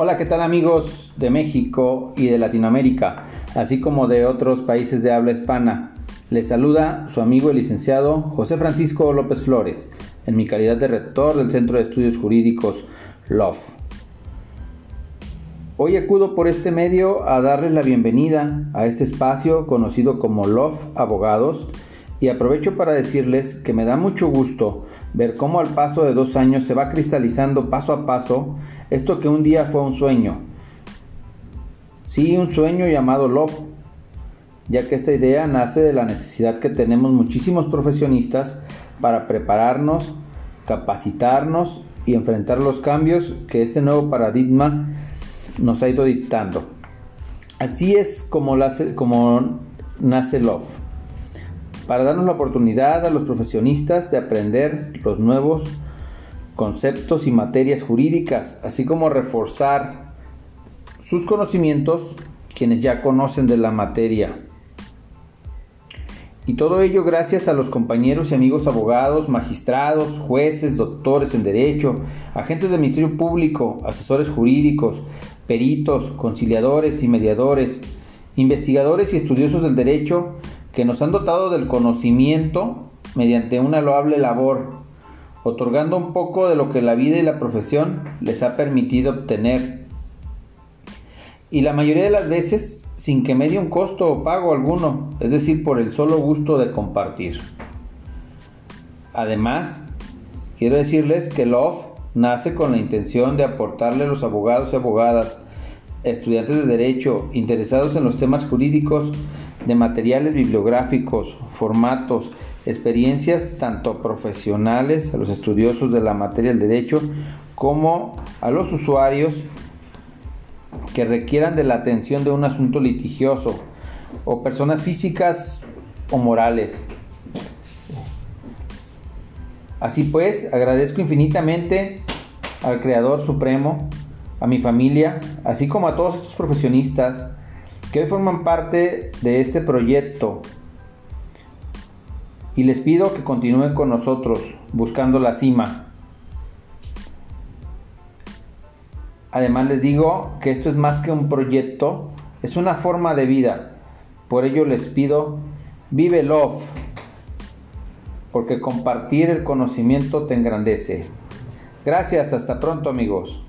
Hola, ¿qué tal amigos de México y de Latinoamérica, así como de otros países de habla hispana? Les saluda su amigo el licenciado José Francisco López Flores, en mi calidad de rector del Centro de Estudios Jurídicos LOF. Hoy acudo por este medio a darles la bienvenida a este espacio conocido como LOF Abogados y aprovecho para decirles que me da mucho gusto ver cómo al paso de dos años se va cristalizando paso a paso esto que un día fue un sueño. Sí, un sueño llamado Love, ya que esta idea nace de la necesidad que tenemos muchísimos profesionistas para prepararnos, capacitarnos y enfrentar los cambios que este nuevo paradigma nos ha ido dictando. Así es como, nace Love para darnos la oportunidad a los profesionistas de aprender los nuevos conceptos y materias jurídicas, así como reforzar sus conocimientos quienes ya conocen de la materia. Y todo ello gracias a los compañeros y amigos abogados, magistrados, jueces, doctores en derecho, agentes del Ministerio Público, asesores jurídicos, peritos, conciliadores y mediadores, investigadores y estudiosos del derecho que nos han dotado del conocimiento mediante una loable labor, otorgando un poco de lo que la vida y la profesión les ha permitido obtener. Y la mayoría de las veces sin que medie un costo o pago alguno, es decir, por el solo gusto de compartir. Además, quiero decirles que Love nace con la intención de aportarle a los abogados y abogadas, estudiantes de derecho interesados en los temas jurídicos, de materiales bibliográficos, formatos, experiencias tanto profesionales, a los estudiosos de la materia del derecho, como a los usuarios que requieran de la atención de un asunto litigioso, o personas físicas o morales. Así pues, agradezco infinitamente al Creador Supremo, a mi familia, así como a todos estos profesionistas, que hoy forman parte de este proyecto y les pido que continúen con nosotros buscando la cima. Además les digo que esto es más que un proyecto, es una forma de vida. Por ello les pido, vive love, porque compartir el conocimiento te engrandece. Gracias, hasta pronto amigos.